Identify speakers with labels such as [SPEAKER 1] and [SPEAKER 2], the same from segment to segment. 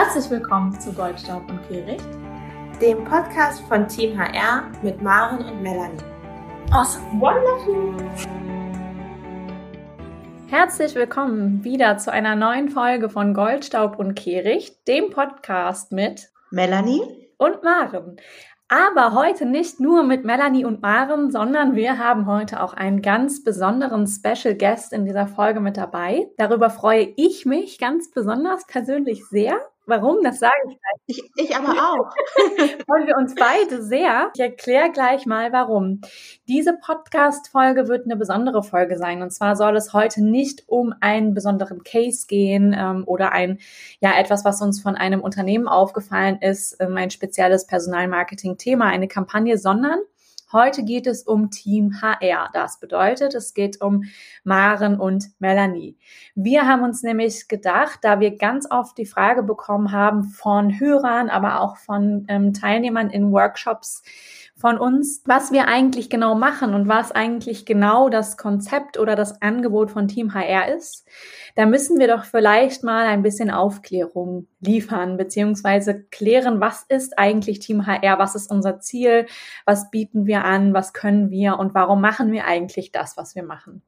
[SPEAKER 1] Herzlich willkommen zu Goldstaub und Kehricht,
[SPEAKER 2] dem Podcast von Team HR mit Maren und Melanie.
[SPEAKER 1] Awesome. Wonderful. Herzlich willkommen wieder zu einer neuen Folge von Goldstaub und Kehricht, dem Podcast mit
[SPEAKER 2] Melanie
[SPEAKER 1] und Maren. Aber heute nicht nur mit Melanie und Maren, sondern wir haben heute auch einen ganz besonderen Special Guest in dieser Folge mit dabei. Darüber freue ich mich ganz besonders persönlich sehr. Warum? Das sage ich gleich.
[SPEAKER 2] Ich, ich aber auch.
[SPEAKER 1] Freuen wir uns beide sehr. Ich erkläre gleich mal, warum. Diese Podcast-Folge wird eine besondere Folge sein. Und zwar soll es heute nicht um einen besonderen Case gehen ähm, oder ein, ja, etwas, was uns von einem Unternehmen aufgefallen ist, ähm, ein spezielles Personalmarketing-Thema, eine Kampagne, sondern Heute geht es um Team HR. Das bedeutet, es geht um Maren und Melanie. Wir haben uns nämlich gedacht, da wir ganz oft die Frage bekommen haben von Hörern, aber auch von ähm, Teilnehmern in Workshops, von uns, was wir eigentlich genau machen und was eigentlich genau das Konzept oder das Angebot von Team HR ist, da müssen wir doch vielleicht mal ein bisschen Aufklärung liefern, beziehungsweise klären, was ist eigentlich Team HR, was ist unser Ziel, was bieten wir an, was können wir und warum machen wir eigentlich das, was wir machen.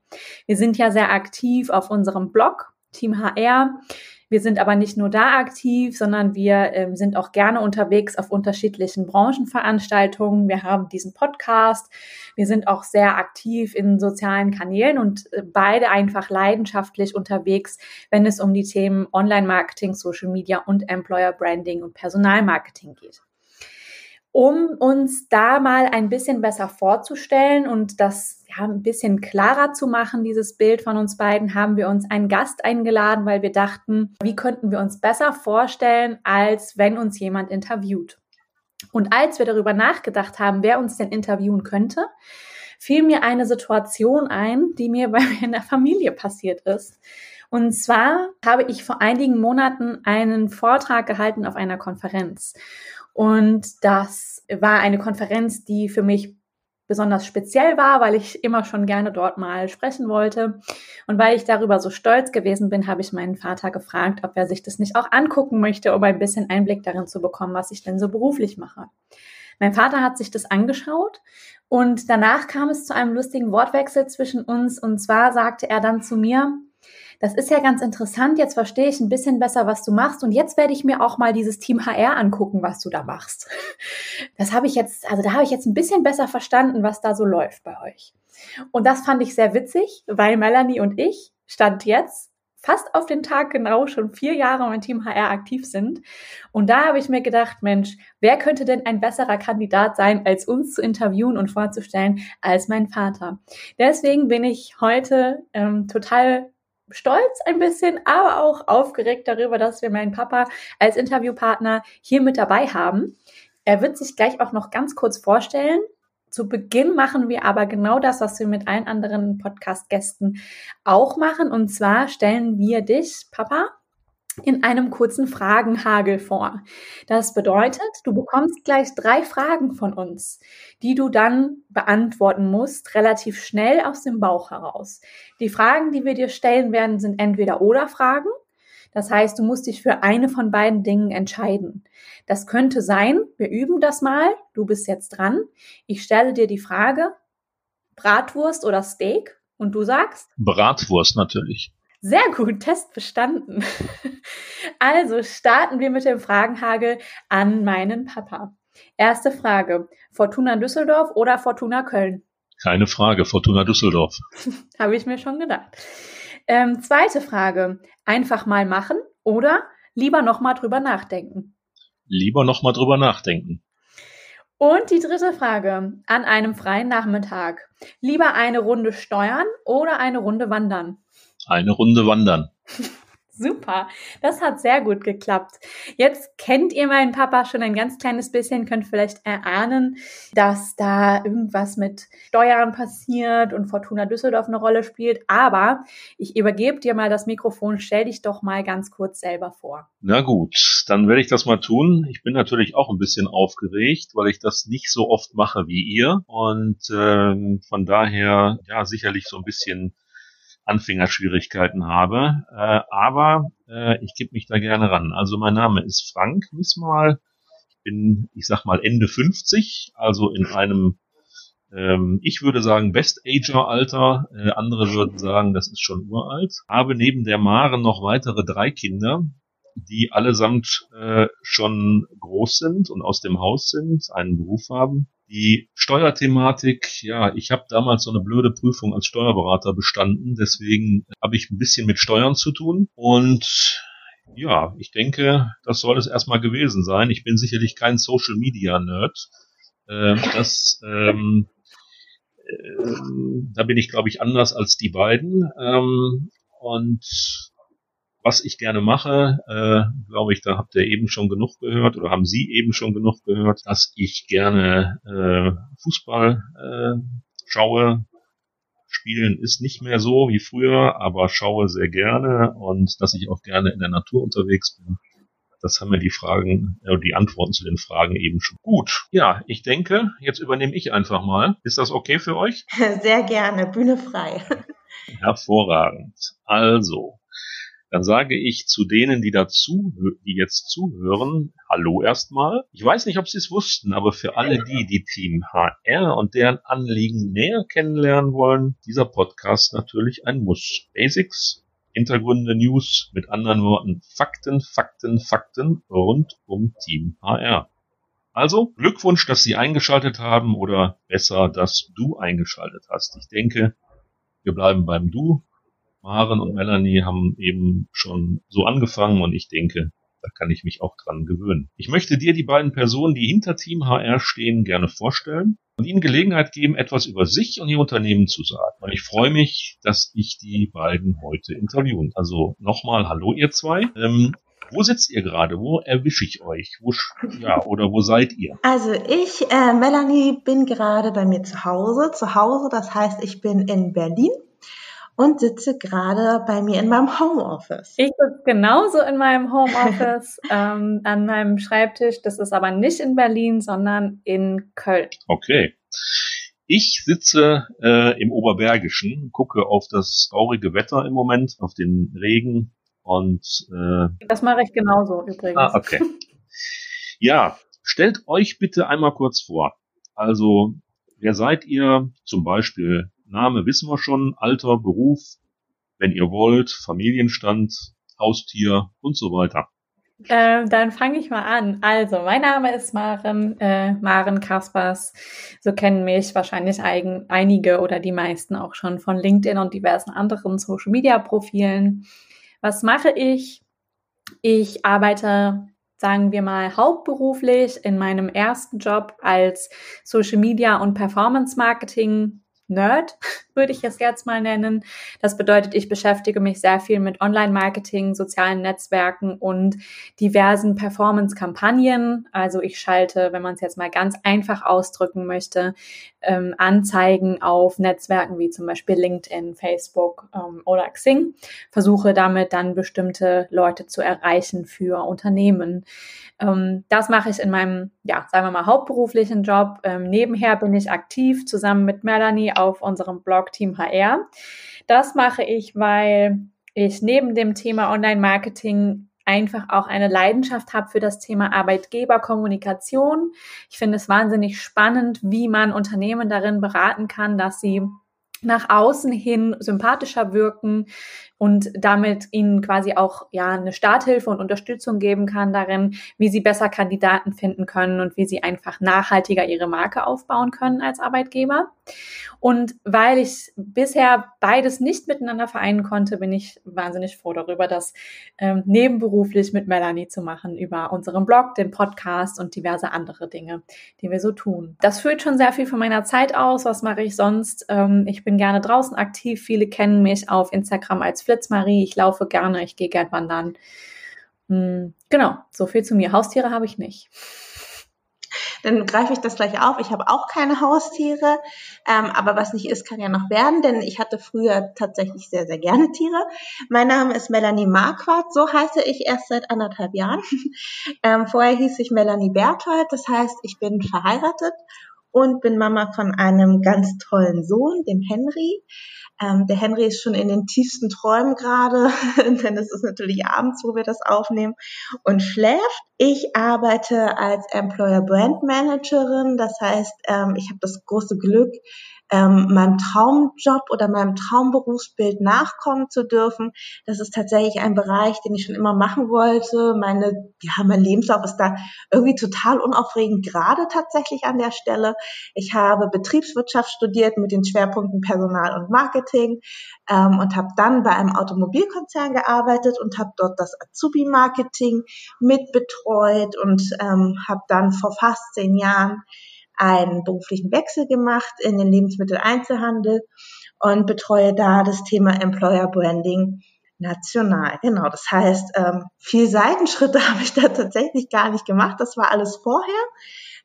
[SPEAKER 1] Wir sind ja sehr aktiv auf unserem Blog Team HR. Wir sind aber nicht nur da aktiv, sondern wir ähm, sind auch gerne unterwegs auf unterschiedlichen Branchenveranstaltungen. Wir haben diesen Podcast. Wir sind auch sehr aktiv in sozialen Kanälen und äh, beide einfach leidenschaftlich unterwegs, wenn es um die Themen Online-Marketing, Social Media und Employer Branding und Personalmarketing geht um uns da mal ein bisschen besser vorzustellen und das ja, ein bisschen klarer zu machen, dieses Bild von uns beiden, haben wir uns einen Gast eingeladen, weil wir dachten, wie könnten wir uns besser vorstellen, als wenn uns jemand interviewt. Und als wir darüber nachgedacht haben, wer uns denn interviewen könnte, fiel mir eine Situation ein, die mir bei mir in der Familie passiert ist. Und zwar habe ich vor einigen Monaten einen Vortrag gehalten auf einer Konferenz. Und das war eine Konferenz, die für mich besonders speziell war, weil ich immer schon gerne dort mal sprechen wollte. Und weil ich darüber so stolz gewesen bin, habe ich meinen Vater gefragt, ob er sich das nicht auch angucken möchte, um ein bisschen Einblick darin zu bekommen, was ich denn so beruflich mache. Mein Vater hat sich das angeschaut und danach kam es zu einem lustigen Wortwechsel zwischen uns. Und zwar sagte er dann zu mir, das ist ja ganz interessant, jetzt verstehe ich ein bisschen besser, was du machst und jetzt werde ich mir auch mal dieses Team HR angucken, was du da machst. Das habe ich jetzt, also da habe ich jetzt ein bisschen besser verstanden, was da so läuft bei euch. Und das fand ich sehr witzig, weil Melanie und ich stand jetzt fast auf den Tag genau schon vier Jahre im Team HR aktiv sind. Und da habe ich mir gedacht, Mensch, wer könnte denn ein besserer Kandidat sein, als uns zu interviewen und vorzustellen, als mein Vater? Deswegen bin ich heute ähm, total stolz ein bisschen, aber auch aufgeregt darüber, dass wir meinen Papa als Interviewpartner hier mit dabei haben. Er wird sich gleich auch noch ganz kurz vorstellen. Zu Beginn machen wir aber genau das, was wir mit allen anderen Podcast-Gästen auch machen. Und zwar stellen wir dich, Papa, in einem kurzen Fragenhagel vor. Das bedeutet, du bekommst gleich drei Fragen von uns, die du dann beantworten musst, relativ schnell aus dem Bauch heraus. Die Fragen, die wir dir stellen werden, sind entweder oder Fragen. Das heißt, du musst dich für eine von beiden Dingen entscheiden. Das könnte sein, wir üben das mal, du bist jetzt dran. Ich stelle dir die Frage, Bratwurst oder Steak? Und du sagst?
[SPEAKER 3] Bratwurst natürlich.
[SPEAKER 1] Sehr gut, Test bestanden. Also starten wir mit dem Fragenhagel an meinen Papa. Erste Frage. Fortuna Düsseldorf oder Fortuna Köln?
[SPEAKER 3] Keine Frage, Fortuna Düsseldorf.
[SPEAKER 1] Habe ich mir schon gedacht. Ähm, zweite Frage. Einfach mal machen oder lieber nochmal drüber nachdenken?
[SPEAKER 3] Lieber nochmal drüber nachdenken.
[SPEAKER 1] Und die dritte Frage. An einem freien Nachmittag. Lieber eine Runde steuern oder eine Runde wandern?
[SPEAKER 3] Eine Runde wandern.
[SPEAKER 1] Super, das hat sehr gut geklappt. Jetzt kennt ihr meinen Papa schon ein ganz kleines bisschen, könnt vielleicht erahnen, dass da irgendwas mit Steuern passiert und Fortuna Düsseldorf eine Rolle spielt. Aber ich übergebe dir mal das Mikrofon, stell dich doch mal ganz kurz selber vor.
[SPEAKER 3] Na gut, dann werde ich das mal tun. Ich bin natürlich auch ein bisschen aufgeregt, weil ich das nicht so oft mache wie ihr und äh, von daher ja sicherlich so ein bisschen Anfängerschwierigkeiten habe. Äh, aber äh, ich gebe mich da gerne ran. Also mein Name ist Frank Wismal. Ich bin, ich sag mal, Ende 50, also in einem, ähm, ich würde sagen, Best-Ager-Alter. Äh, andere würden sagen, das ist schon uralt. Habe neben der Maren noch weitere drei Kinder, die allesamt äh, schon groß sind und aus dem Haus sind, einen Beruf haben. Die Steuerthematik, ja, ich habe damals so eine blöde Prüfung als Steuerberater bestanden, deswegen habe ich ein bisschen mit Steuern zu tun und ja, ich denke, das soll es erstmal gewesen sein. Ich bin sicherlich kein Social Media Nerd. Äh, das ähm, äh, da bin ich, glaube ich, anders als die beiden. Ähm, und was ich gerne mache, äh, glaube ich, da habt ihr eben schon genug gehört oder haben Sie eben schon genug gehört, dass ich gerne äh, Fußball äh, schaue. Spielen ist nicht mehr so wie früher, aber schaue sehr gerne und dass ich auch gerne in der Natur unterwegs bin. Das haben mir die Fragen, äh, die Antworten zu den Fragen eben schon. Gut, ja, ich denke, jetzt übernehme ich einfach mal. Ist das okay für euch?
[SPEAKER 2] Sehr gerne, Bühne frei.
[SPEAKER 3] Hervorragend. Also, dann sage ich zu denen, die dazu, die jetzt zuhören, hallo erstmal. Ich weiß nicht, ob Sie es wussten, aber für alle die, die Team HR und deren Anliegen näher kennenlernen wollen, dieser Podcast natürlich ein Muss. Basics, Hintergründe, News, mit anderen Worten Fakten, Fakten, Fakten rund um Team HR. Also Glückwunsch, dass Sie eingeschaltet haben oder besser, dass du eingeschaltet hast. Ich denke, wir bleiben beim Du. Maren und Melanie haben eben schon so angefangen und ich denke, da kann ich mich auch dran gewöhnen. Ich möchte dir die beiden Personen, die hinter Team HR stehen, gerne vorstellen und ihnen Gelegenheit geben, etwas über sich und ihr Unternehmen zu sagen. Und ich freue mich, dass ich die beiden heute interviewen. Also nochmal Hallo ihr zwei. Ähm, wo sitzt ihr gerade? Wo erwische ich euch? Wo, ja, oder wo seid ihr?
[SPEAKER 2] Also ich, äh, Melanie, bin gerade bei mir zu Hause. Zu Hause, das heißt, ich bin in Berlin und sitze gerade bei mir in meinem Homeoffice.
[SPEAKER 1] Ich sitze genauso in meinem Homeoffice ähm, an meinem Schreibtisch. Das ist aber nicht in Berlin, sondern in Köln.
[SPEAKER 3] Okay. Ich sitze äh, im Oberbergischen, gucke auf das traurige Wetter im Moment, auf den Regen und äh,
[SPEAKER 1] das mache ich genauso übrigens. Ah,
[SPEAKER 3] okay. Ja, stellt euch bitte einmal kurz vor. Also, wer seid ihr? Zum Beispiel Name wissen wir schon, Alter, Beruf, wenn ihr wollt, Familienstand, Haustier und so weiter.
[SPEAKER 1] Äh, dann fange ich mal an. Also, mein Name ist Maren, äh, Maren Kaspers. So kennen mich wahrscheinlich eigen, einige oder die meisten auch schon von LinkedIn und diversen anderen Social Media Profilen. Was mache ich? Ich arbeite, sagen wir mal, hauptberuflich in meinem ersten Job als Social Media und Performance Marketing Nerd, würde ich es jetzt mal nennen. Das bedeutet, ich beschäftige mich sehr viel mit Online-Marketing, sozialen Netzwerken und diversen Performance-Kampagnen. Also ich schalte, wenn man es jetzt mal ganz einfach ausdrücken möchte, ähm, Anzeigen auf Netzwerken wie zum Beispiel LinkedIn, Facebook ähm, oder Xing. Versuche damit dann bestimmte Leute zu erreichen für Unternehmen. Ähm, das mache ich in meinem, ja, sagen wir mal, hauptberuflichen Job. Ähm, nebenher bin ich aktiv zusammen mit Melanie auf unserem Blog Team HR. Das mache ich, weil ich neben dem Thema Online-Marketing einfach auch eine Leidenschaft habe für das Thema Arbeitgeberkommunikation. Ich finde es wahnsinnig spannend, wie man Unternehmen darin beraten kann, dass sie nach außen hin sympathischer wirken, und damit ihnen quasi auch ja eine Starthilfe und Unterstützung geben kann darin, wie sie besser Kandidaten finden können und wie sie einfach nachhaltiger ihre Marke aufbauen können als Arbeitgeber. Und weil ich bisher beides nicht miteinander vereinen konnte, bin ich wahnsinnig froh darüber, das ähm, nebenberuflich mit Melanie zu machen über unseren Blog, den Podcast und diverse andere Dinge, die wir so tun. Das füllt schon sehr viel von meiner Zeit aus. Was mache ich sonst? Ähm, ich bin gerne draußen aktiv. Viele kennen mich auf Instagram als Flitzmarie, ich laufe gerne, ich gehe gern wandern. Hm, genau, so viel zu mir. Haustiere habe ich nicht.
[SPEAKER 2] Dann greife ich das gleich auf. Ich habe auch keine Haustiere, ähm, aber was nicht ist, kann ja noch werden, denn ich hatte früher tatsächlich sehr, sehr gerne Tiere. Mein Name ist Melanie Marquardt, so heiße ich erst seit anderthalb Jahren. ähm, vorher hieß ich Melanie Berthold, das heißt, ich bin verheiratet und bin Mama von einem ganz tollen Sohn, dem Henry. Ähm, der Henry ist schon in den tiefsten Träumen gerade, denn es ist natürlich abends, wo wir das aufnehmen, und schläft. Ich arbeite als Employer Brand Managerin, das heißt, ähm, ich habe das große Glück, ähm, meinem Traumjob oder meinem Traumberufsbild nachkommen zu dürfen. Das ist tatsächlich ein Bereich, den ich schon immer machen wollte. Meine, ja, mein Lebenslauf ist da irgendwie total unaufregend, gerade tatsächlich an der Stelle. Ich habe Betriebswirtschaft studiert mit den Schwerpunkten Personal und Marketing ähm, und habe dann bei einem Automobilkonzern gearbeitet und habe dort das Azubi-Marketing mitbetreut und ähm, habe dann vor fast zehn Jahren einen beruflichen Wechsel gemacht in den Lebensmitteleinzelhandel und betreue da das Thema Employer Branding national. Genau, das heißt, ähm, viel Seitenschritte habe ich da tatsächlich gar nicht gemacht. Das war alles vorher,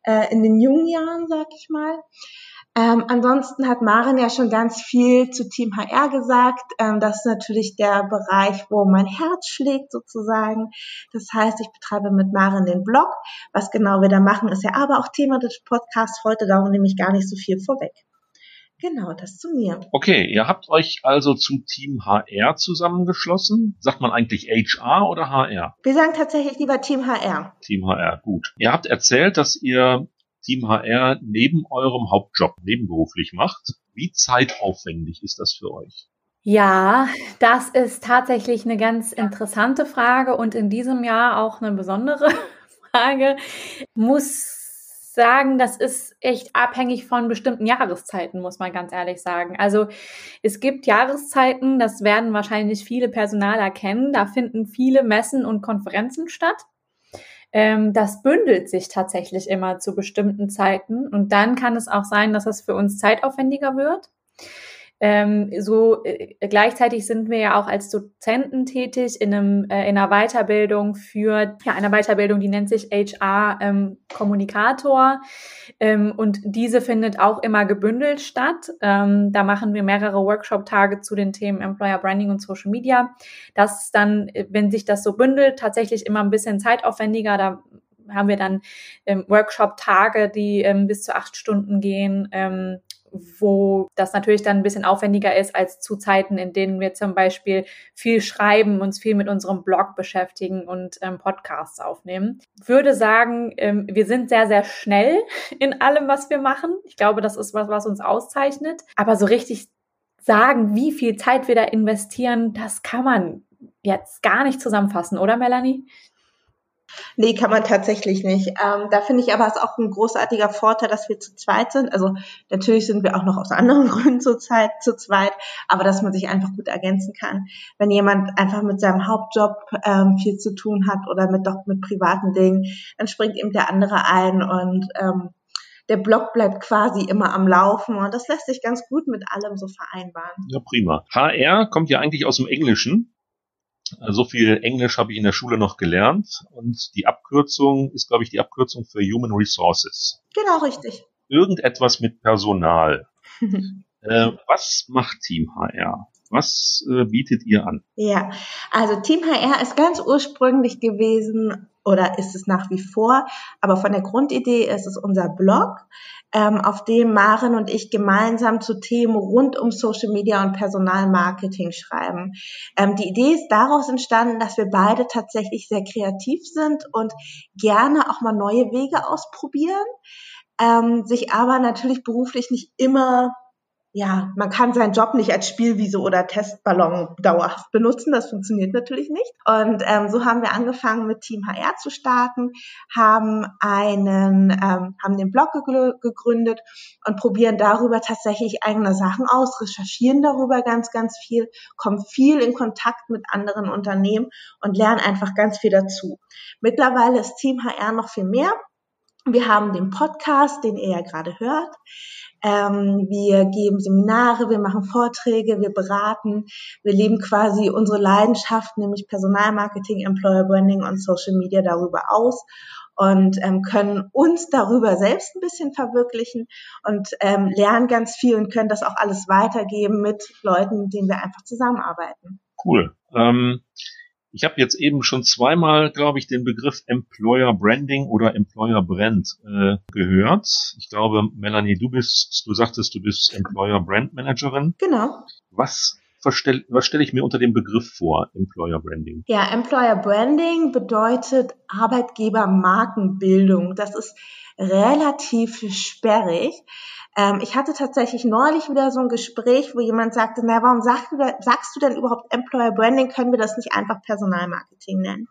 [SPEAKER 2] äh, in den jungen Jahren, sag ich mal. Ähm, ansonsten hat Maren ja schon ganz viel zu Team HR gesagt. Ähm, das ist natürlich der Bereich, wo mein Herz schlägt sozusagen. Das heißt, ich betreibe mit Maren den Blog. Was genau wir da machen, ist ja aber auch Thema des Podcasts heute. Darum nehme ich gar nicht so viel vorweg. Genau, das zu mir.
[SPEAKER 3] Okay, ihr habt euch also zu Team HR zusammengeschlossen. Sagt man eigentlich HR oder HR?
[SPEAKER 2] Wir sagen tatsächlich lieber Team HR.
[SPEAKER 3] Team HR, gut. Ihr habt erzählt, dass ihr Team HR neben eurem Hauptjob nebenberuflich macht. Wie zeitaufwendig ist das für euch?
[SPEAKER 1] Ja, das ist tatsächlich eine ganz interessante Frage und in diesem Jahr auch eine besondere Frage. Muss sagen, das ist echt abhängig von bestimmten Jahreszeiten, muss man ganz ehrlich sagen. Also es gibt Jahreszeiten, das werden wahrscheinlich viele Personaler kennen, da finden viele Messen und Konferenzen statt. Ähm, das bündelt sich tatsächlich immer zu bestimmten Zeiten. Und dann kann es auch sein, dass es für uns zeitaufwendiger wird. Ähm, so äh, gleichzeitig sind wir ja auch als Dozenten tätig in einem äh, in einer Weiterbildung für ja einer Weiterbildung, die nennt sich HR ähm, Kommunikator ähm, und diese findet auch immer gebündelt statt. Ähm, da machen wir mehrere Workshop-Tage zu den Themen Employer Branding und Social Media. Das ist dann, wenn sich das so bündelt, tatsächlich immer ein bisschen zeitaufwendiger. Da haben wir dann ähm, Workshop-Tage, die ähm, bis zu acht Stunden gehen. Ähm, wo das natürlich dann ein bisschen aufwendiger ist als zu Zeiten, in denen wir zum Beispiel viel schreiben, uns viel mit unserem Blog beschäftigen und ähm, Podcasts aufnehmen. Würde sagen, ähm, wir sind sehr, sehr schnell in allem, was wir machen. Ich glaube, das ist was, was uns auszeichnet. Aber so richtig sagen, wie viel Zeit wir da investieren, das kann man jetzt gar nicht zusammenfassen, oder Melanie?
[SPEAKER 2] Nee, kann man tatsächlich nicht. Ähm, da finde ich aber es auch ein großartiger Vorteil, dass wir zu zweit sind. Also natürlich sind wir auch noch aus anderen Gründen zur Zeit zu zweit, aber dass man sich einfach gut ergänzen kann. Wenn jemand einfach mit seinem Hauptjob ähm, viel zu tun hat oder mit doch mit privaten Dingen, dann springt eben der andere ein und ähm, der Blog bleibt quasi immer am Laufen und das lässt sich ganz gut mit allem so vereinbaren.
[SPEAKER 3] Ja, prima. HR kommt ja eigentlich aus dem Englischen so viel Englisch habe ich in der Schule noch gelernt und die Abkürzung ist, glaube ich, die Abkürzung für Human Resources.
[SPEAKER 2] Genau, richtig.
[SPEAKER 3] Irgendetwas mit Personal. äh, was macht Team HR? Was äh, bietet ihr an?
[SPEAKER 2] Ja, also Team HR ist ganz ursprünglich gewesen oder ist es nach wie vor, aber von der Grundidee ist es unser Blog ähm, auf dem Maren und ich gemeinsam zu Themen rund um Social Media und Personalmarketing schreiben. Ähm, die Idee ist daraus entstanden, dass wir beide tatsächlich sehr kreativ sind und gerne auch mal neue Wege ausprobieren, ähm, sich aber natürlich beruflich nicht immer ja, man kann seinen Job nicht als Spielwiese oder Testballon dauerhaft benutzen. Das funktioniert natürlich nicht. Und ähm, so haben wir angefangen mit Team HR zu starten, haben einen, ähm, haben den Blog gegründet und probieren darüber tatsächlich eigene Sachen aus, recherchieren darüber ganz, ganz viel, kommen viel in Kontakt mit anderen Unternehmen und lernen einfach ganz viel dazu. Mittlerweile ist Team HR noch viel mehr. Wir haben den Podcast, den ihr ja gerade hört. Ähm, wir geben Seminare, wir machen Vorträge, wir beraten, wir leben quasi unsere Leidenschaft, nämlich Personalmarketing, Employer Branding und Social Media darüber aus und ähm, können uns darüber selbst ein bisschen verwirklichen und ähm, lernen ganz viel und können das auch alles weitergeben mit Leuten, mit denen wir einfach zusammenarbeiten.
[SPEAKER 3] Cool. Ähm Ich habe jetzt eben schon zweimal, glaube ich, den Begriff Employer Branding oder Employer Brand äh, gehört. Ich glaube, Melanie, du bist, du sagtest, du bist Employer Brand Managerin.
[SPEAKER 2] Genau.
[SPEAKER 3] Was was stelle ich mir unter dem Begriff vor, Employer Branding?
[SPEAKER 2] Ja, Employer Branding bedeutet Arbeitgebermarkenbildung. Das ist relativ sperrig. Ähm, ich hatte tatsächlich neulich wieder so ein Gespräch, wo jemand sagte, na, warum sagst du, sagst du denn überhaupt Employer Branding? Können wir das nicht einfach Personalmarketing nennen?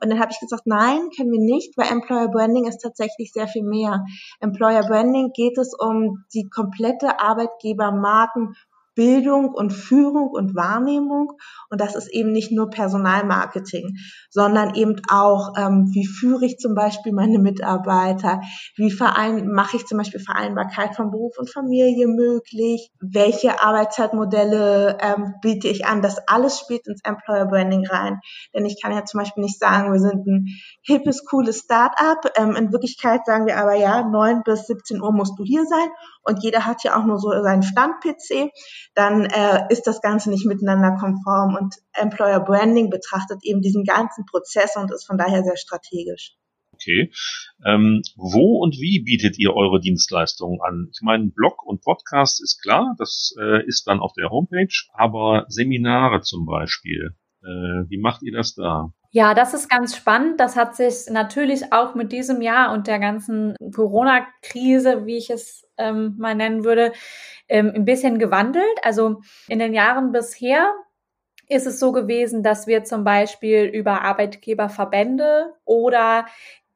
[SPEAKER 2] Und dann habe ich gesagt, nein, können wir nicht, weil Employer Branding ist tatsächlich sehr viel mehr. Employer Branding geht es um die komplette Arbeitgebermarken Bildung und Führung und Wahrnehmung. Und das ist eben nicht nur Personalmarketing, sondern eben auch, ähm, wie führe ich zum Beispiel meine Mitarbeiter, wie verein, mache ich zum Beispiel Vereinbarkeit von Beruf und Familie möglich, welche Arbeitszeitmodelle ähm, biete ich an. Das alles spielt ins Employer Branding rein. Denn ich kann ja zum Beispiel nicht sagen, wir sind ein hippes, cooles Start-up. Ähm, in Wirklichkeit sagen wir aber ja, neun bis 17 Uhr musst du hier sein und jeder hat ja auch nur so seinen Stand-PC dann äh, ist das Ganze nicht miteinander konform. Und Employer Branding betrachtet eben diesen ganzen Prozess und ist von daher sehr strategisch.
[SPEAKER 3] Okay. Ähm, wo und wie bietet ihr eure Dienstleistungen an? Ich meine, Blog und Podcast ist klar, das äh, ist dann auf der Homepage, aber Seminare zum Beispiel, äh, wie macht ihr das da?
[SPEAKER 1] Ja, das ist ganz spannend. Das hat sich natürlich auch mit diesem Jahr und der ganzen Corona-Krise, wie ich es ähm, mal nennen würde, ähm, ein bisschen gewandelt. Also in den Jahren bisher ist es so gewesen, dass wir zum Beispiel über Arbeitgeberverbände oder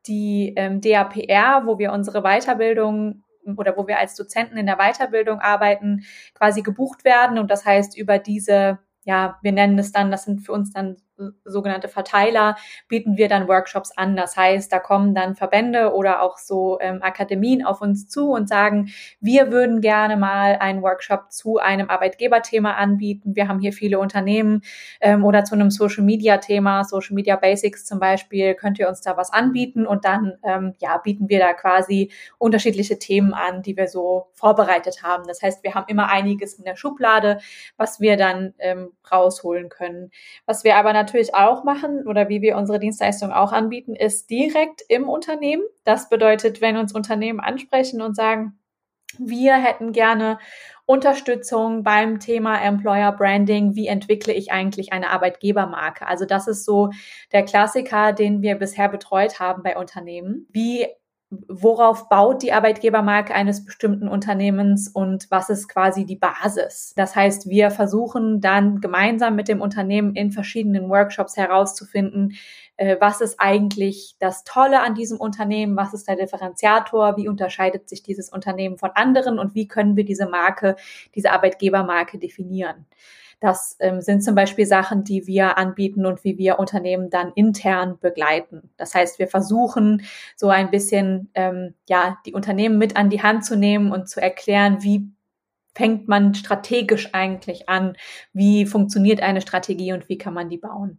[SPEAKER 1] die ähm, DAPR, wo wir unsere Weiterbildung oder wo wir als Dozenten in der Weiterbildung arbeiten, quasi gebucht werden. Und das heißt, über diese, ja, wir nennen es dann, das sind für uns dann sogenannte Verteiler, bieten wir dann Workshops an. Das heißt, da kommen dann Verbände oder auch so ähm, Akademien auf uns zu und sagen, wir würden gerne mal einen Workshop zu einem Arbeitgeberthema anbieten. Wir haben hier viele Unternehmen ähm, oder zu einem Social Media Thema, Social Media Basics zum Beispiel, könnt ihr uns da was anbieten und dann ähm, ja bieten wir da quasi unterschiedliche Themen an, die wir so vorbereitet haben. Das heißt, wir haben immer einiges in der Schublade, was wir dann ähm, rausholen können. Was wir aber natürlich natürlich auch machen oder wie wir unsere Dienstleistung auch anbieten, ist direkt im Unternehmen. Das bedeutet, wenn uns Unternehmen ansprechen und sagen, wir hätten gerne Unterstützung beim Thema Employer Branding. Wie entwickle ich eigentlich eine Arbeitgebermarke? Also das ist so der Klassiker, den wir bisher betreut haben bei Unternehmen. Wie worauf baut die Arbeitgebermarke eines bestimmten Unternehmens und was ist quasi die Basis. Das heißt, wir versuchen dann gemeinsam mit dem Unternehmen in verschiedenen Workshops herauszufinden, äh, was ist eigentlich das Tolle an diesem Unternehmen, was ist der Differenziator, wie unterscheidet sich dieses Unternehmen von anderen und wie können wir diese Marke, diese Arbeitgebermarke definieren. Das ähm, sind zum Beispiel Sachen, die wir anbieten und wie wir Unternehmen dann intern begleiten. Das heißt, wir versuchen so ein bisschen ähm, ja die Unternehmen mit an die Hand zu nehmen und zu erklären, wie fängt man strategisch eigentlich an, wie funktioniert eine Strategie und wie kann man die bauen.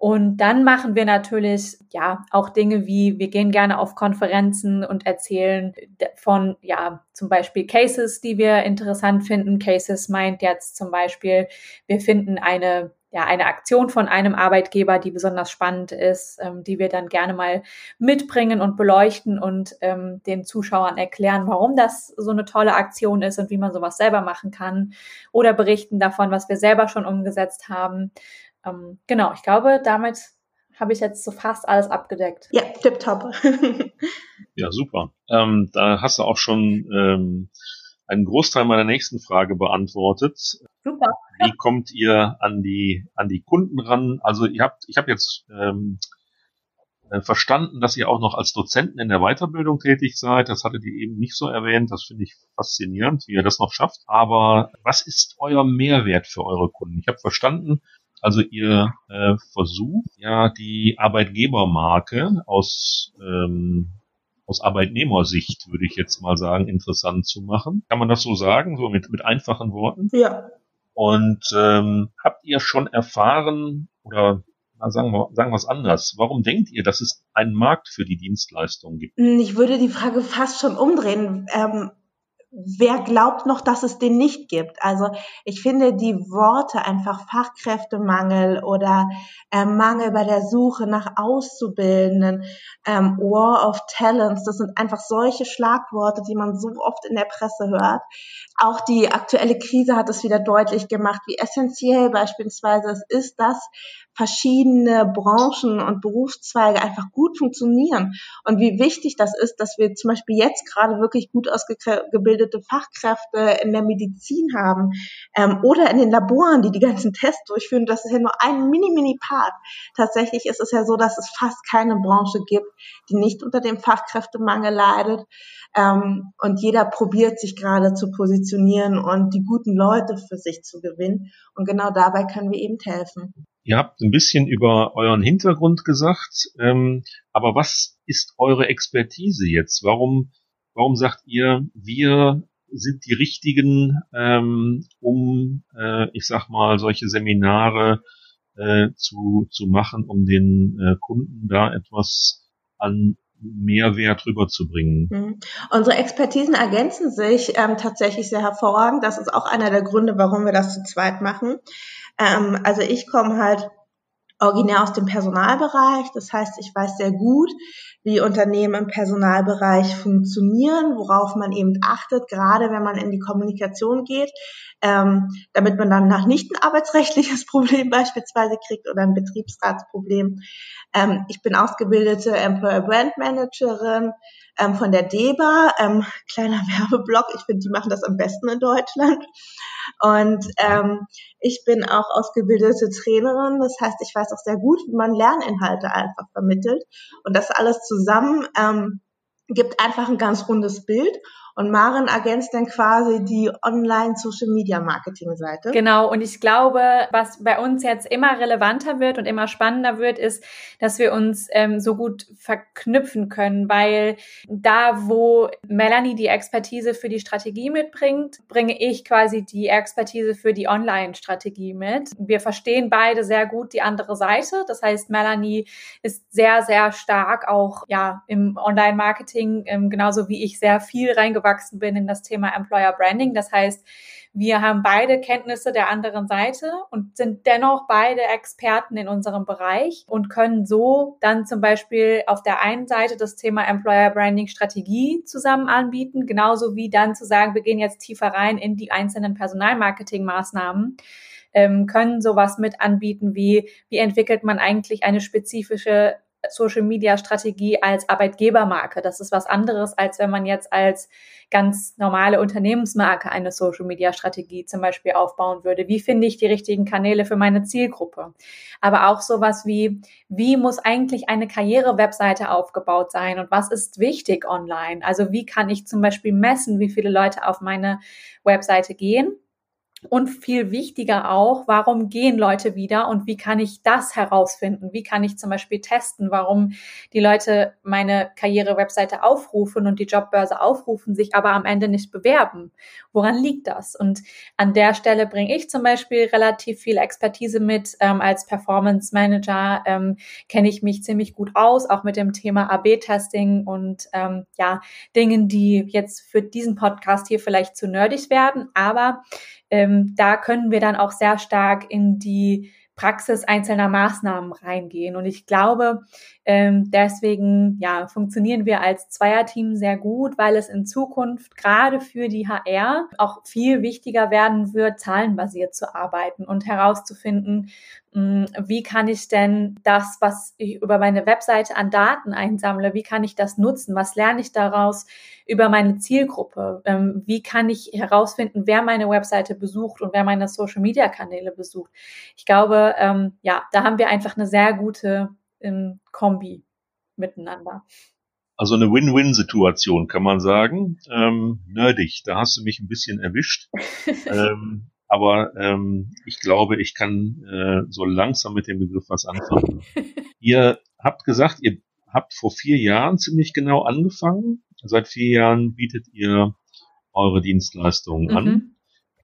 [SPEAKER 1] Und dann machen wir natürlich ja auch Dinge wie, wir gehen gerne auf Konferenzen und erzählen von, ja, zum Beispiel Cases, die wir interessant finden. Cases meint jetzt zum Beispiel, wir finden eine ja, eine Aktion von einem Arbeitgeber, die besonders spannend ist, ähm, die wir dann gerne mal mitbringen und beleuchten und ähm, den Zuschauern erklären, warum das so eine tolle Aktion ist und wie man sowas selber machen kann oder berichten davon, was wir selber schon umgesetzt haben. Ähm, genau, ich glaube, damit habe ich jetzt so fast alles abgedeckt.
[SPEAKER 2] Ja, tipptopp.
[SPEAKER 3] ja, super. Ähm, da hast du auch schon ähm, einen Großteil meiner nächsten Frage beantwortet.
[SPEAKER 1] Super.
[SPEAKER 3] Wie kommt ihr an die an die Kunden ran? Also ihr habt, ich habe jetzt ähm, äh, verstanden, dass ihr auch noch als Dozenten in der Weiterbildung tätig seid. Das hattet ihr eben nicht so erwähnt. Das finde ich faszinierend, wie ihr das noch schafft. Aber was ist euer Mehrwert für eure Kunden? Ich habe verstanden, also ihr äh, versucht ja die Arbeitgebermarke aus ähm, aus Arbeitnehmersicht, würde ich jetzt mal sagen, interessant zu machen. Kann man das so sagen, so mit, mit einfachen Worten?
[SPEAKER 2] Ja.
[SPEAKER 3] Und ähm, habt ihr schon erfahren oder na, sagen wir sagen wir es anders. Warum denkt ihr, dass es einen Markt für die Dienstleistung gibt?
[SPEAKER 2] Ich würde die Frage fast schon umdrehen. Ähm, wer glaubt noch, dass es den nicht gibt? Also ich finde die Worte einfach Fachkräftemangel oder äh, Mangel bei der Suche nach Auszubildenden, ähm, War of Talents, das sind einfach solche Schlagworte, die man so oft in der Presse hört. Auch die aktuelle Krise hat es wieder deutlich gemacht, wie essentiell beispielsweise es ist, dass verschiedene Branchen und Berufszweige einfach gut funktionieren und wie wichtig das ist, dass wir zum Beispiel jetzt gerade wirklich gut ausgebildete Fachkräfte in der Medizin haben ähm, oder in den Laboren, die die ganzen Tests durchführen. Das ist ja nur ein mini-mini-Part. Tatsächlich ist es ja so, dass es fast keine Branche gibt, die nicht unter dem Fachkräftemangel leidet. Ähm, und jeder probiert sich gerade zu positionieren und die guten Leute für sich zu gewinnen. Und genau dabei können wir eben helfen.
[SPEAKER 3] Ihr habt ein bisschen über euren Hintergrund gesagt, ähm, aber was ist eure Expertise jetzt? Warum, warum sagt ihr, wir sind die richtigen, ähm, um, äh, ich sag mal, solche Seminare äh, zu, zu machen, um den äh, Kunden da etwas an Mehrwert rüberzubringen. Mhm.
[SPEAKER 2] Unsere Expertisen ergänzen sich ähm, tatsächlich sehr hervorragend. Das ist auch einer der Gründe, warum wir das zu zweit machen. Ähm, also ich komme halt originär aus dem Personalbereich. Das heißt, ich weiß sehr gut, wie Unternehmen im Personalbereich funktionieren, worauf man eben achtet, gerade wenn man in die Kommunikation geht, ähm, damit man dann nach nicht ein arbeitsrechtliches Problem beispielsweise kriegt oder ein Betriebsratsproblem. Ähm, ich bin ausgebildete Employer Brand Managerin ähm, von der DEBA, ähm, kleiner Werbeblock. Ich finde, die machen das am besten in Deutschland. Und ähm, ich bin auch ausgebildete Trainerin. Das heißt, ich weiß auch sehr gut, wie man Lerninhalte einfach vermittelt. Und das alles zusammen ähm, gibt einfach ein ganz rundes Bild. Und Maren ergänzt dann quasi die Online-Social-Media-Marketing-Seite.
[SPEAKER 1] Genau, und ich glaube, was bei uns jetzt immer relevanter wird und immer spannender wird, ist, dass wir uns ähm, so gut verknüpfen können, weil da, wo Melanie die Expertise für die Strategie mitbringt, bringe ich quasi die Expertise für die Online-Strategie mit. Wir verstehen beide sehr gut die andere Seite. Das heißt, Melanie ist sehr, sehr stark auch ja im Online-Marketing, ähm, genauso wie ich sehr viel reingebracht reingewachsen bin in das Thema Employer Branding. Das heißt, wir haben beide Kenntnisse der anderen Seite und sind dennoch beide Experten in unserem Bereich und können so dann zum Beispiel auf der einen Seite das Thema Employer Branding Strategie zusammen anbieten, genauso wie dann zu sagen, wir gehen jetzt tiefer rein in die einzelnen Personalmarketing Maßnahmen ähm, können sowas mit anbieten wie, wie entwickelt man eigentlich eine spezifische Social Media Strategie als Arbeitgebermarke. Das ist was anderes, als wenn man jetzt als ganz normale Unternehmensmarke eine Social Media Strategie zum Beispiel aufbauen würde. Wie finde ich die richtigen Kanäle für meine Zielgruppe? Aber auch sowas wie, wie muss eigentlich eine Karriere-Webseite aufgebaut sein und was ist wichtig online? Also wie kann ich zum Beispiel messen, wie viele Leute auf meine Webseite gehen? Und viel wichtiger auch, warum gehen Leute wieder und wie kann ich das herausfinden? Wie kann ich zum Beispiel testen, warum die Leute meine Karriere-Webseite aufrufen und die Jobbörse aufrufen, sich aber am Ende nicht bewerben? Woran liegt das? Und an der Stelle bringe ich zum Beispiel relativ viel Expertise mit. Ähm, als Performance Manager ähm, kenne ich mich ziemlich gut aus, auch mit dem Thema AB-Testing und ähm, ja, Dingen, die jetzt für diesen Podcast hier vielleicht zu nerdig werden, aber ähm, da können wir dann auch sehr stark in die Praxis einzelner Maßnahmen reingehen. Und ich glaube, ähm, deswegen ja, funktionieren wir als Zweierteam sehr gut, weil es in Zukunft gerade für die HR auch viel wichtiger werden wird, zahlenbasiert zu arbeiten und herauszufinden, wie kann ich denn das, was ich über meine Webseite an Daten einsammle, wie kann ich das nutzen? Was lerne ich daraus über meine Zielgruppe? Ähm, wie kann ich herausfinden, wer meine Webseite besucht und wer meine Social Media Kanäle besucht? Ich glaube, ähm, ja, da haben wir einfach eine sehr gute ähm, Kombi miteinander.
[SPEAKER 3] Also eine Win-Win-Situation, kann man sagen. Ähm, nerdig, da hast du mich ein bisschen erwischt. ähm, aber ähm, ich glaube, ich kann äh, so langsam mit dem Begriff was anfangen. ihr habt gesagt, ihr habt vor vier Jahren ziemlich genau angefangen. Seit vier Jahren bietet ihr eure Dienstleistungen mhm. an.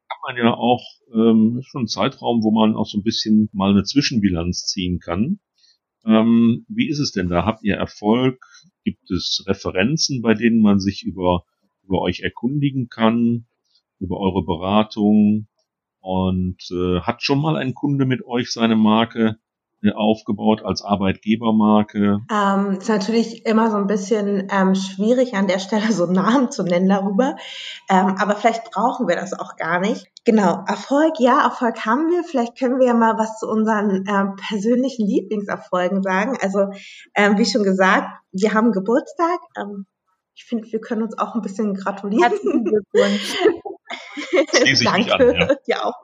[SPEAKER 3] Kann man ja auch ähm, schon ein Zeitraum, wo man auch so ein bisschen mal eine Zwischenbilanz ziehen kann. Ähm, wie ist es denn da? Habt ihr Erfolg? Gibt es Referenzen, bei denen man sich über über euch erkundigen kann, über eure Beratung und äh, hat schon mal ein Kunde mit euch seine Marke äh, aufgebaut als Arbeitgebermarke?
[SPEAKER 2] Ähm, ist natürlich immer so ein bisschen ähm, schwierig an der Stelle so Namen zu nennen darüber, ähm, aber vielleicht brauchen wir das auch gar nicht. Genau, Erfolg, ja, Erfolg haben wir. Vielleicht können wir ja mal was zu unseren ähm, persönlichen Lieblingserfolgen sagen. Also ähm, wie schon gesagt, wir haben Geburtstag. Ähm, ich finde, wir können uns auch ein bisschen gratulieren. Herzlichen Glückwunsch. Danke, an, ja. ja auch.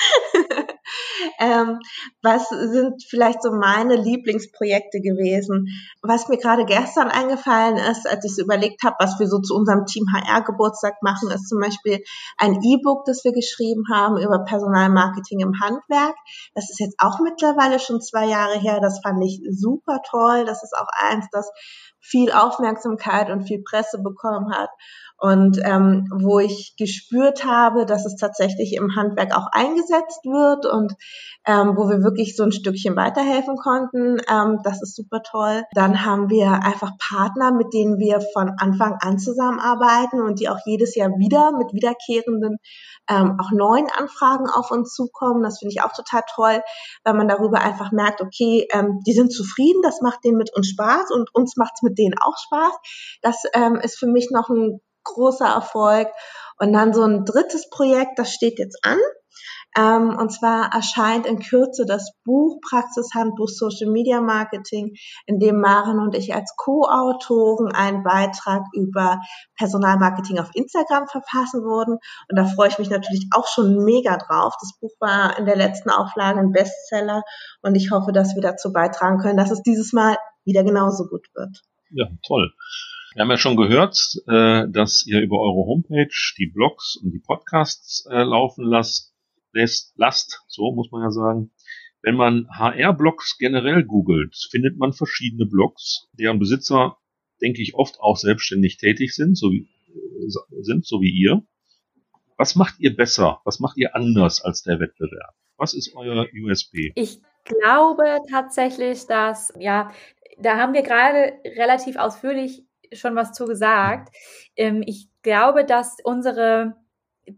[SPEAKER 2] ähm, was sind vielleicht so meine Lieblingsprojekte gewesen? Was mir gerade gestern eingefallen ist, als ich so überlegt habe, was wir so zu unserem Team HR Geburtstag machen, ist zum Beispiel ein E-Book, das wir geschrieben haben über Personalmarketing im Handwerk. Das ist jetzt auch mittlerweile schon zwei Jahre her. Das fand ich super toll. Das ist auch eins, das viel Aufmerksamkeit und viel Presse bekommen hat und ähm, wo ich gespürt habe, dass es tatsächlich im Handwerk auch eingesetzt wird und ähm, wo wir wirklich so ein Stückchen weiterhelfen konnten. Ähm, das ist super toll. Dann haben wir einfach Partner, mit denen wir von Anfang an zusammenarbeiten und die auch jedes Jahr wieder mit wiederkehrenden ähm, auch neuen Anfragen auf uns zukommen. Das finde ich auch total toll, weil man darüber einfach merkt, okay, ähm, die sind zufrieden, das macht denen mit uns Spaß und uns macht es mit denen auch Spaß. Das ähm, ist für mich noch ein großer Erfolg. Und dann so ein drittes Projekt, das steht jetzt an. Ähm, und zwar erscheint in Kürze das Buch Praxishandbuch Social Media Marketing, in dem Maren und ich als Co-Autoren einen Beitrag über Personalmarketing auf Instagram verfassen wurden. Und da freue ich mich natürlich auch schon mega drauf. Das Buch war in der letzten Auflage ein Bestseller und ich hoffe, dass wir dazu beitragen können, dass es dieses Mal wieder genauso gut wird.
[SPEAKER 3] Ja, toll. Wir haben ja schon gehört, äh, dass ihr über eure Homepage die Blogs und die Podcasts äh, laufen lasst, lasst, so muss man ja sagen. Wenn man HR-Blogs generell googelt, findet man verschiedene Blogs, deren Besitzer, denke ich, oft auch selbstständig tätig sind, so wie, äh, sind, so wie ihr. Was macht ihr besser? Was macht ihr anders als der Wettbewerb? Was ist euer USP?
[SPEAKER 1] Ich glaube tatsächlich, dass, ja, da haben wir gerade relativ ausführlich schon was zu gesagt. Ähm, ich glaube, dass unsere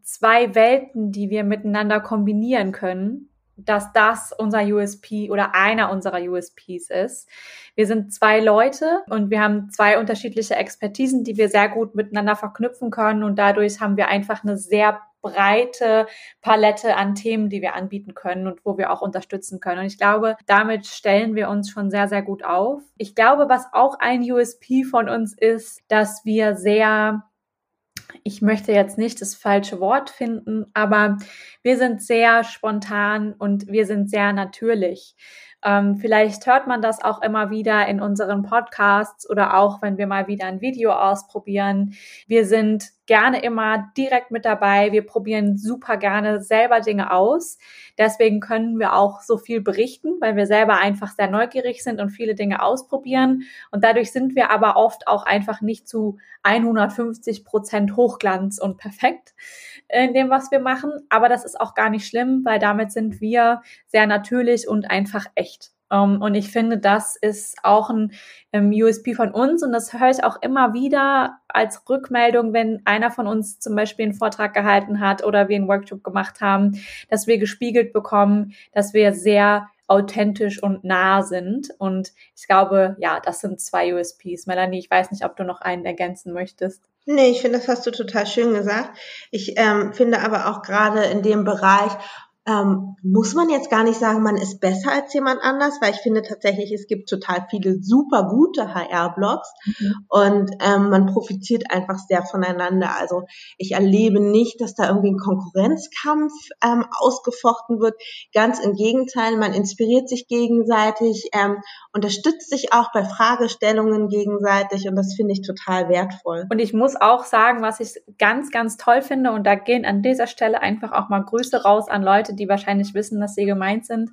[SPEAKER 1] zwei Welten, die wir miteinander kombinieren können, dass das unser USP oder einer unserer USPs ist. Wir sind zwei Leute und wir haben zwei unterschiedliche Expertisen, die wir sehr gut miteinander verknüpfen können und dadurch haben wir einfach eine sehr breite Palette an Themen, die wir anbieten können und wo wir auch unterstützen können. Und ich glaube, damit stellen wir uns schon sehr, sehr gut auf. Ich glaube, was auch ein USP von uns ist, dass wir sehr ich möchte jetzt nicht das falsche Wort finden, aber wir sind sehr spontan und wir sind sehr natürlich. Ähm, vielleicht hört man das auch immer wieder in unseren Podcasts oder auch, wenn wir mal wieder ein Video ausprobieren. Wir sind gerne immer direkt mit dabei. Wir probieren super gerne selber Dinge aus. Deswegen können wir auch so viel berichten, weil wir selber einfach sehr neugierig sind und viele Dinge ausprobieren. Und dadurch sind wir aber oft auch einfach nicht zu 150 Prozent Hochglanz und perfekt in dem, was wir machen. Aber das ist auch gar nicht schlimm, weil damit sind wir sehr natürlich und einfach echt. Ähm, und ich finde, das ist auch ein um, USP von uns und das höre ich auch immer wieder als Rückmeldung, wenn einer von uns zum Beispiel einen Vortrag gehalten hat oder wir einen Workshop gemacht haben, dass wir gespiegelt bekommen, dass wir sehr authentisch und nah sind. Und ich glaube, ja, das sind zwei USPs. Melanie, ich weiß nicht, ob du noch einen ergänzen möchtest.
[SPEAKER 2] Nee, ich finde, das hast du total schön gesagt. Ich ähm, finde aber auch gerade in dem Bereich, ähm, muss man jetzt gar nicht sagen, man ist besser als jemand anders, weil ich finde tatsächlich, es gibt total viele super gute HR-Blogs mhm. und ähm, man profitiert einfach sehr voneinander. Also ich erlebe nicht, dass da irgendwie ein Konkurrenzkampf ähm, ausgefochten wird. Ganz im Gegenteil, man inspiriert sich gegenseitig, ähm, unterstützt sich auch bei Fragestellungen gegenseitig und das finde ich total wertvoll.
[SPEAKER 1] Und ich muss auch sagen, was ich ganz, ganz toll finde und da gehen an dieser Stelle einfach auch mal Grüße raus an Leute, Leute, die wahrscheinlich wissen, dass sie gemeint sind,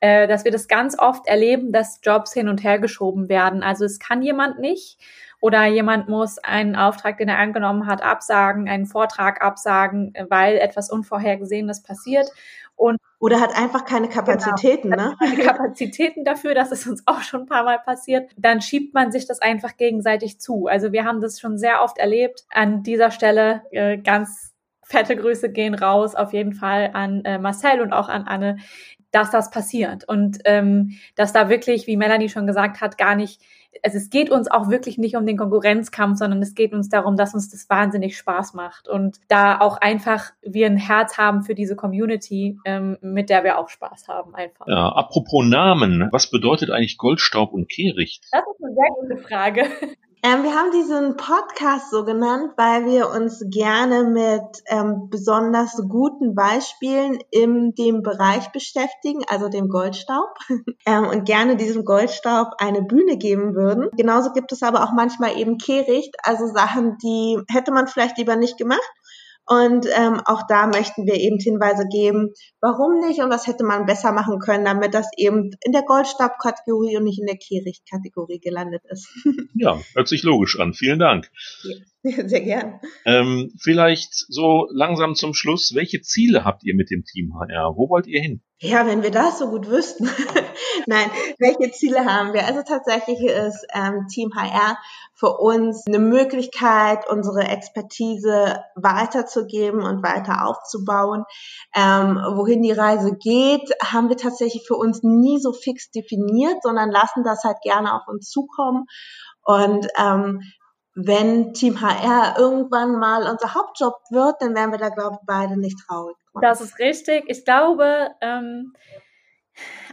[SPEAKER 1] äh, dass wir das ganz oft erleben, dass Jobs hin und her geschoben werden. Also es kann jemand nicht oder jemand muss einen Auftrag, den er angenommen hat, absagen, einen Vortrag absagen, weil etwas Unvorhergesehenes passiert.
[SPEAKER 2] Und oder hat einfach keine genau. Kapazitäten, genau, ne?
[SPEAKER 1] Keine Kapazitäten dafür, das ist uns auch schon ein paar Mal passiert. Dann schiebt man sich das einfach gegenseitig zu. Also wir haben das schon sehr oft erlebt. An dieser Stelle äh, ganz fette Grüße gehen raus, auf jeden Fall an äh, Marcel und auch an Anne, dass das passiert und ähm, dass da wirklich, wie Melanie schon gesagt hat, gar nicht also es geht uns auch wirklich nicht um den Konkurrenzkampf, sondern es geht uns darum, dass uns das wahnsinnig Spaß macht und da auch einfach wir ein Herz haben für diese Community, ähm, mit der wir auch Spaß haben einfach.
[SPEAKER 3] Ja, apropos Namen, was bedeutet eigentlich Goldstaub und Kehricht?
[SPEAKER 1] Das ist eine sehr gute Frage.
[SPEAKER 2] Ähm, wir haben diesen Podcast so genannt, weil wir uns gerne mit ähm, besonders guten Beispielen in dem Bereich beschäftigen, also dem Goldstaub, ähm, und gerne diesem Goldstaub eine Bühne geben würden. Genauso gibt es aber auch manchmal eben Kehricht, also Sachen, die hätte man vielleicht lieber nicht gemacht und ähm, auch da möchten wir eben Hinweise geben, warum nicht und was hätte man besser machen können, damit das eben in der Goldstab-Kategorie und nicht in der Kehricht-Kategorie gelandet ist.
[SPEAKER 3] ja, hört sich logisch an. Vielen Dank.
[SPEAKER 2] Ja, sehr gern.
[SPEAKER 3] Ähm, vielleicht so langsam zum Schluss. Welche Ziele habt ihr mit dem Team HR? Wo wollt ihr hin?
[SPEAKER 2] Ja, wenn wir das so gut wüssten. Nein, welche Ziele haben wir? Also tatsächlich ist ähm, Team HR für uns eine Möglichkeit, unsere Expertise weiterzugeben und weiter aufzubauen. Ähm, wohin die Reise geht, haben wir tatsächlich für uns nie so fix definiert, sondern lassen das halt gerne auf uns zukommen. Und ähm, wenn Team HR irgendwann mal unser Hauptjob wird, dann werden wir da, glaube ich, beide nicht traurig.
[SPEAKER 1] Das ist richtig. Ich glaube, ähm,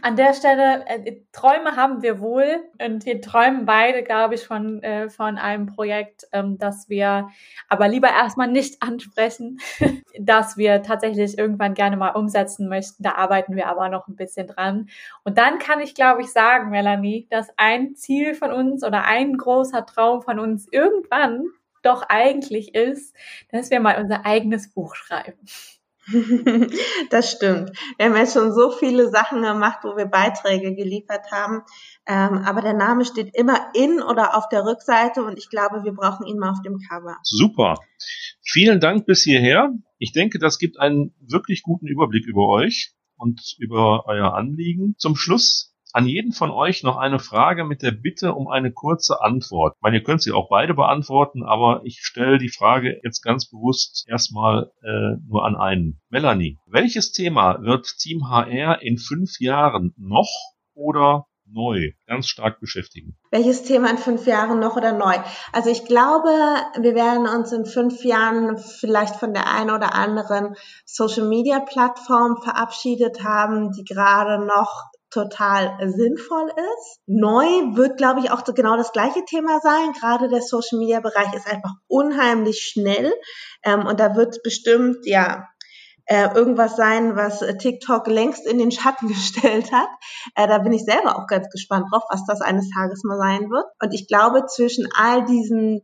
[SPEAKER 1] an der Stelle, äh, Träume haben wir wohl und wir träumen beide, glaube ich, von, äh, von einem Projekt, ähm, das wir aber lieber erstmal nicht ansprechen, dass wir tatsächlich irgendwann gerne mal umsetzen möchten. Da arbeiten wir aber noch ein bisschen dran. Und dann kann ich, glaube ich, sagen, Melanie, dass ein Ziel von uns oder ein großer Traum von uns irgendwann doch eigentlich ist, dass wir mal unser eigenes Buch schreiben.
[SPEAKER 2] das stimmt. Wir haben jetzt schon so viele Sachen gemacht, wo wir Beiträge geliefert haben. Ähm, aber der Name steht immer in oder auf der Rückseite und ich glaube, wir brauchen ihn mal auf dem Cover.
[SPEAKER 3] Super. Vielen Dank bis hierher. Ich denke, das gibt einen wirklich guten Überblick über euch und über euer Anliegen. Zum Schluss an jeden von euch noch eine Frage mit der Bitte um eine kurze Antwort. Ich meine, ihr könnt sie auch beide beantworten, aber ich stelle die Frage jetzt ganz bewusst erstmal äh, nur an einen. Melanie, welches Thema wird Team HR in fünf Jahren noch oder neu ganz stark beschäftigen?
[SPEAKER 2] Welches Thema in fünf Jahren noch oder neu? Also ich glaube, wir werden uns in fünf Jahren vielleicht von der einen oder anderen Social Media Plattform verabschiedet haben, die gerade noch total sinnvoll ist. Neu wird, glaube ich, auch genau das gleiche Thema sein. Gerade der Social Media Bereich ist einfach unheimlich schnell. Ähm, und da wird bestimmt, ja, äh, irgendwas sein, was TikTok längst in den Schatten gestellt hat. Äh, da bin ich selber auch ganz gespannt drauf, was das eines Tages mal sein wird. Und ich glaube, zwischen all diesen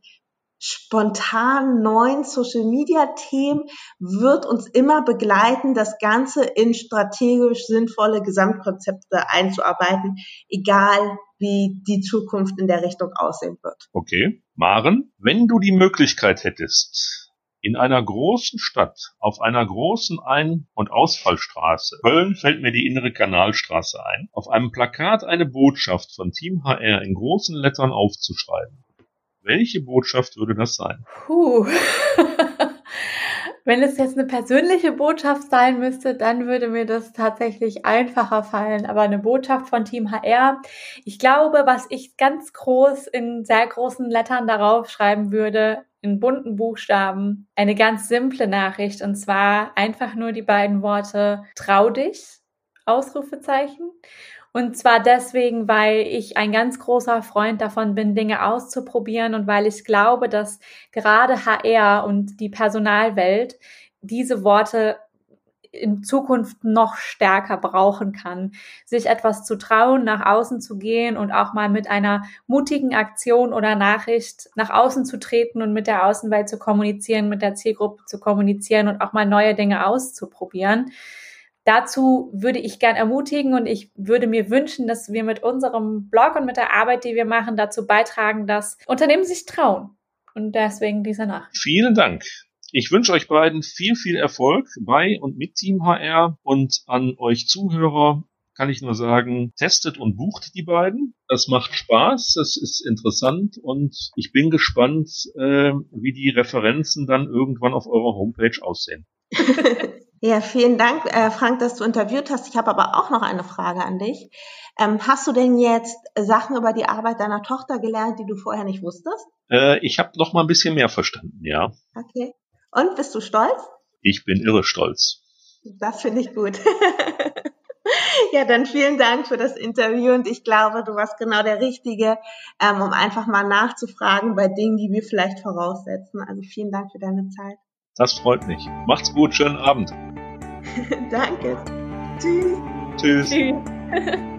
[SPEAKER 2] spontan neuen Social Media Themen wird uns immer begleiten, das Ganze in strategisch sinnvolle Gesamtkonzepte einzuarbeiten, egal wie die Zukunft in der Richtung aussehen wird.
[SPEAKER 3] Okay. Maren, wenn du die Möglichkeit hättest, in einer großen Stadt, auf einer großen Ein- und Ausfallstraße, Köln fällt mir die innere Kanalstraße ein, auf einem Plakat eine Botschaft von Team HR in großen Lettern aufzuschreiben. Welche Botschaft würde das sein?
[SPEAKER 1] Puh. Wenn es jetzt eine persönliche Botschaft sein müsste, dann würde mir das tatsächlich einfacher fallen. Aber eine Botschaft von Team HR, ich glaube, was ich ganz groß in sehr großen Lettern darauf schreiben würde, in bunten Buchstaben, eine ganz simple Nachricht. Und zwar einfach nur die beiden Worte, trau dich, Ausrufezeichen. Und zwar deswegen, weil ich ein ganz großer Freund davon bin, Dinge auszuprobieren und weil ich glaube, dass gerade HR und die Personalwelt diese Worte in Zukunft noch stärker brauchen kann, sich etwas zu trauen, nach außen zu gehen und auch mal mit einer mutigen Aktion oder Nachricht nach außen zu treten und mit der Außenwelt zu kommunizieren, mit der Zielgruppe zu kommunizieren und auch mal neue Dinge auszuprobieren dazu würde ich gern ermutigen und ich würde mir wünschen, dass wir mit unserem Blog und mit der Arbeit, die wir machen, dazu beitragen, dass Unternehmen sich trauen. Und deswegen diese Nacht.
[SPEAKER 3] Vielen Dank. Ich wünsche euch beiden viel, viel Erfolg bei und mit Team HR und an euch Zuhörer kann ich nur sagen, testet und bucht die beiden. Das macht Spaß, das ist interessant und ich bin gespannt, äh, wie die Referenzen dann irgendwann auf eurer Homepage aussehen.
[SPEAKER 2] Ja, vielen Dank, äh, Frank, dass du interviewt hast. Ich habe aber auch noch eine Frage an dich. Ähm, hast du denn jetzt Sachen über die Arbeit deiner Tochter gelernt, die du vorher nicht wusstest?
[SPEAKER 3] Äh, ich habe noch mal ein bisschen mehr verstanden, ja.
[SPEAKER 2] Okay. Und bist du stolz?
[SPEAKER 3] Ich bin irre stolz.
[SPEAKER 2] Das finde ich gut. Ja, dann vielen Dank für das Interview und ich glaube, du warst genau der Richtige, ähm, um einfach mal nachzufragen bei Dingen, die wir vielleicht voraussetzen. Also vielen Dank für deine Zeit.
[SPEAKER 3] Das freut mich. Macht's gut, schönen Abend.
[SPEAKER 2] Danke. Tschüss.
[SPEAKER 3] Tschüss. Tschüss.